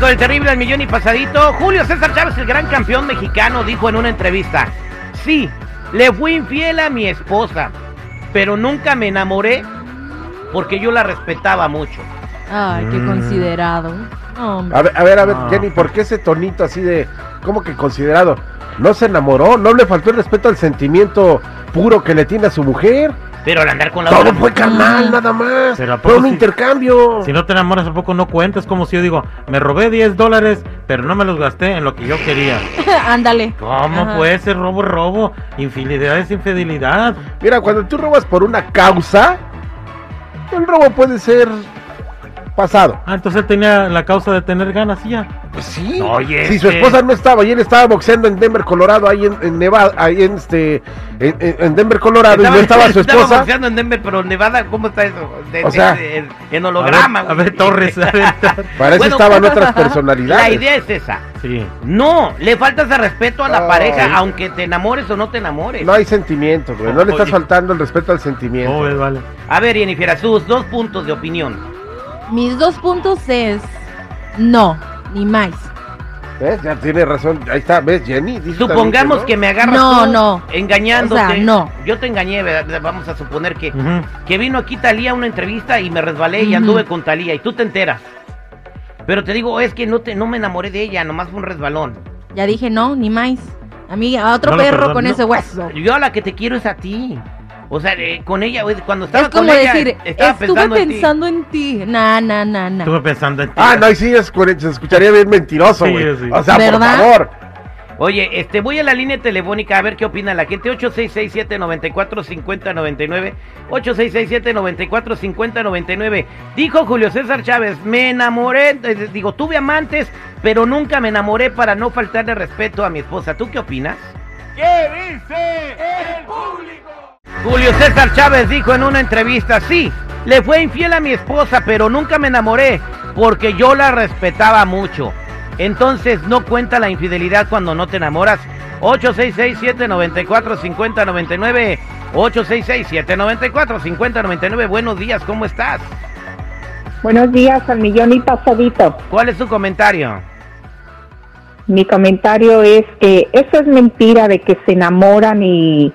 con el terrible al millón y pasadito. Julio César Chávez, el gran campeón mexicano, dijo en una entrevista: Sí, le fui infiel a mi esposa, pero nunca me enamoré porque yo la respetaba mucho. Ay, qué Mm. considerado. A ver, a ver, a ver, Ah. Jenny, ¿por qué ese tonito así de, ¿cómo que considerado? ¿No se enamoró? ¿No le faltó el respeto al sentimiento puro que le tiene a su mujer? Pero al andar con la Todo otra fue carnal, Mm. nada más. Pero ¿a Fue un intercambio. Si no te enamoras, ¿a poco no cuentas? Como si yo digo, me robé 10 dólares, pero no me los gasté en lo que yo quería. Ándale. ¿Cómo Ajá. puede ser robo, robo? Infidelidad es infidelidad. Mira, cuando tú robas por una causa, el robo puede ser pasado. Ah, entonces él tenía la causa de tener ganas ya. Pues sí. Oye, si su este- esposa no estaba y él estaba boxeando en Denver, Colorado, ahí en, en Nevada, ahí en este, en, en- en Denver, Colorado, y no estaba su estaba esposa. boxeando en Denver, pero Nevada, ¿cómo está eso? De- O de- sea, de- en holograma. a ver, a ver, Torres, a ver, Para eso Bueno, estaban otras personalidades. La idea es esa. Sí. No, le faltas de respeto a la pareja, aunque te enamores o no te enamores. No hay sentimiento, güey. No le estás Oye. faltando el respeto al sentimiento. ¿Cómo ves, vale? A ver, Jennifer, sus dos puntos de opinión. Mis dos puntos es no, ni más. ¿Ves? Ya tiene razón. Ahí está, ¿ves, Jenny? Dice Supongamos que me agarras No, tú no. engañándote. O sea, no. Yo te engañé, ¿verdad? vamos a suponer que, que vino aquí Talía a una entrevista y me resbalé y anduve con Talía y tú te enteras. Pero te digo, es que no te no me enamoré de ella, nomás fue un resbalón. Ya dije no, ni más. A mí, a otro No perro con no. ese hueso. Yo a la que te quiero es a ti. O sea, eh, con ella, güey, cuando estaba Es como con ella, decir, estaba estuve pensando, pensando, en ti. Na, na, na, na. Estuve pensando en ti. Ah, no, ahí sí es, se escucharía bien mentiroso, Sí, güey. sí. O sea, ¿Verdad? por favor. Oye, este, voy a la línea telefónica a ver qué opina la gente. 8667-945099. 8667-945099. Dijo Julio César Chávez, me enamoré, eh, digo, tuve amantes, pero nunca me enamoré para no faltarle respeto a mi esposa. ¿Tú qué opinas? ¿Qué dice el público? Julio César Chávez dijo en una entrevista, sí, le fue infiel a mi esposa, pero nunca me enamoré porque yo la respetaba mucho. Entonces no cuenta la infidelidad cuando no te enamoras. 866-794-5099. 866-794-5099. Buenos días, ¿cómo estás? Buenos días al millón y pasadito. ¿Cuál es tu comentario? Mi comentario es que eso es mentira de que se enamoran y...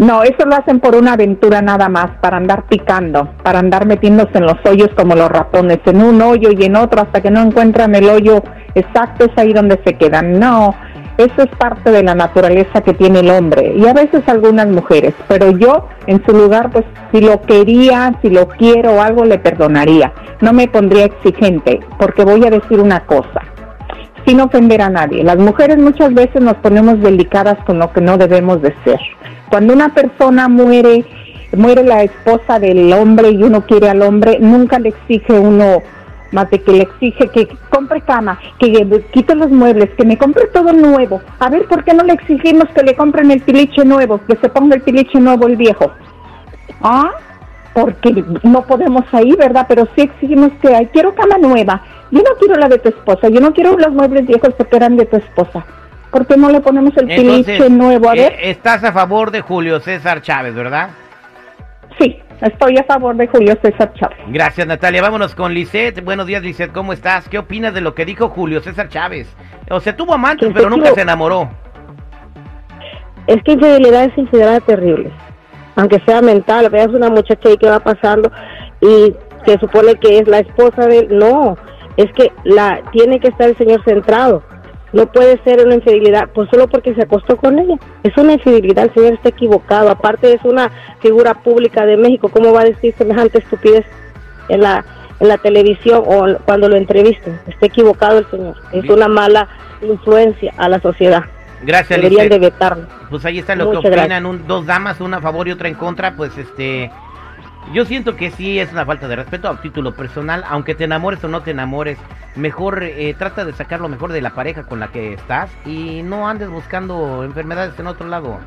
No, eso lo hacen por una aventura nada más, para andar picando, para andar metiéndose en los hoyos como los ratones, en un hoyo y en otro hasta que no encuentran el hoyo exacto, es ahí donde se quedan. No, eso es parte de la naturaleza que tiene el hombre y a veces algunas mujeres, pero yo en su lugar, pues si lo quería, si lo quiero o algo, le perdonaría. No me pondría exigente, porque voy a decir una cosa sin ofender a nadie. Las mujeres muchas veces nos ponemos delicadas con lo que no debemos de ser. Cuando una persona muere, muere la esposa del hombre y uno quiere al hombre, nunca le exige uno más de que le exige que compre cama, que quite los muebles, que me compre todo nuevo. A ver, ¿por qué no le exigimos que le compren el piliche nuevo, que se ponga el piliche nuevo el viejo? ¿Ah? Porque no podemos ahí, ¿verdad? Pero sí exigimos que ay, quiero cama nueva. Yo no quiero la de tu esposa, yo no quiero los muebles viejos porque eran de tu esposa. ¿Por qué no le ponemos el piliche nuevo? A ver, eh, estás a favor de Julio César Chávez, ¿verdad? sí, estoy a favor de Julio César Chávez. Gracias, Natalia. Vámonos con Lisette. Buenos días, Lisette. ¿Cómo estás? ¿Qué opinas de lo que dijo Julio César Chávez? O sea, tuvo amantes, pero nunca tuvo- se enamoró. Es que infidelidad es infidelidad terrible. Aunque sea mental, veas una muchacha ahí que va pasando y se supone que es la esposa de él. No, es que la tiene que estar el señor centrado. No puede ser una infidelidad, pues solo porque se acostó con ella. Es una infidelidad, el señor está equivocado. Aparte es una figura pública de México, ¿cómo va a decir semejante estupidez en la en la televisión o cuando lo entrevisten? Está equivocado el señor. Es una mala influencia a la sociedad. Gracias, Deberían de vetarlo. Pues ahí está lo que Muchas opinan gracias. un- dos damas, una a favor y otra en contra. Pues este. Yo siento que sí es una falta de respeto a título personal, aunque te enamores o no te enamores, mejor eh, trata de sacar lo mejor de la pareja con la que estás y no andes buscando enfermedades en otro lado.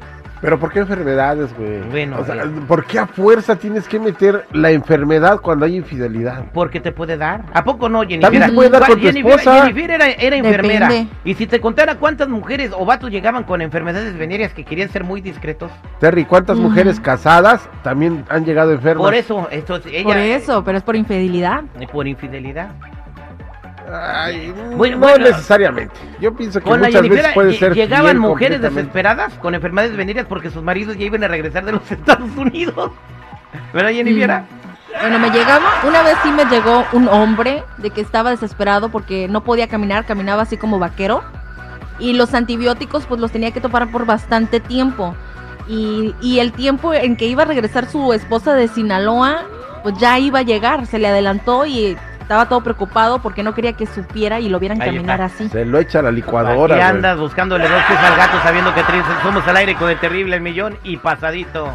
Pero ¿por qué enfermedades, güey? Bueno, o sea, eh. ¿por qué a fuerza tienes que meter la enfermedad cuando hay infidelidad? Porque te puede dar. ¿A poco no, Jennifer? También te puede dar con tu Jennifer, esposa. Jennifer era, era enfermera. Depende. Y si te contara cuántas mujeres o vatos llegaban con enfermedades venéreas que querían ser muy discretos. Terry, ¿cuántas mujeres casadas también han llegado enfermas? Por eso, esto, ella, Por eso, pero es por infidelidad. por infidelidad. Ay, Bueno, no bueno. necesariamente. Yo pienso que Con la muchas Jennifer veces puede ser llegaban mujeres desesperadas con enfermedades venéreas porque sus maridos ya iban a regresar de los Estados Unidos. ¿Verdad, Jennifer? Mm. Bueno, me llegaba, una vez sí me llegó un hombre de que estaba desesperado porque no podía caminar, caminaba así como vaquero. Y los antibióticos pues los tenía que tomar por bastante tiempo. Y, y el tiempo en que iba a regresar su esposa de Sinaloa, pues ya iba a llegar, se le adelantó y estaba todo preocupado porque no quería que supiera y lo vieran Ahí caminar está. así. Se lo echa a la ¿Para licuadora. güey. andas buscándole dos pies al gato sabiendo que tristes somos al aire con el terrible el millón y pasadito?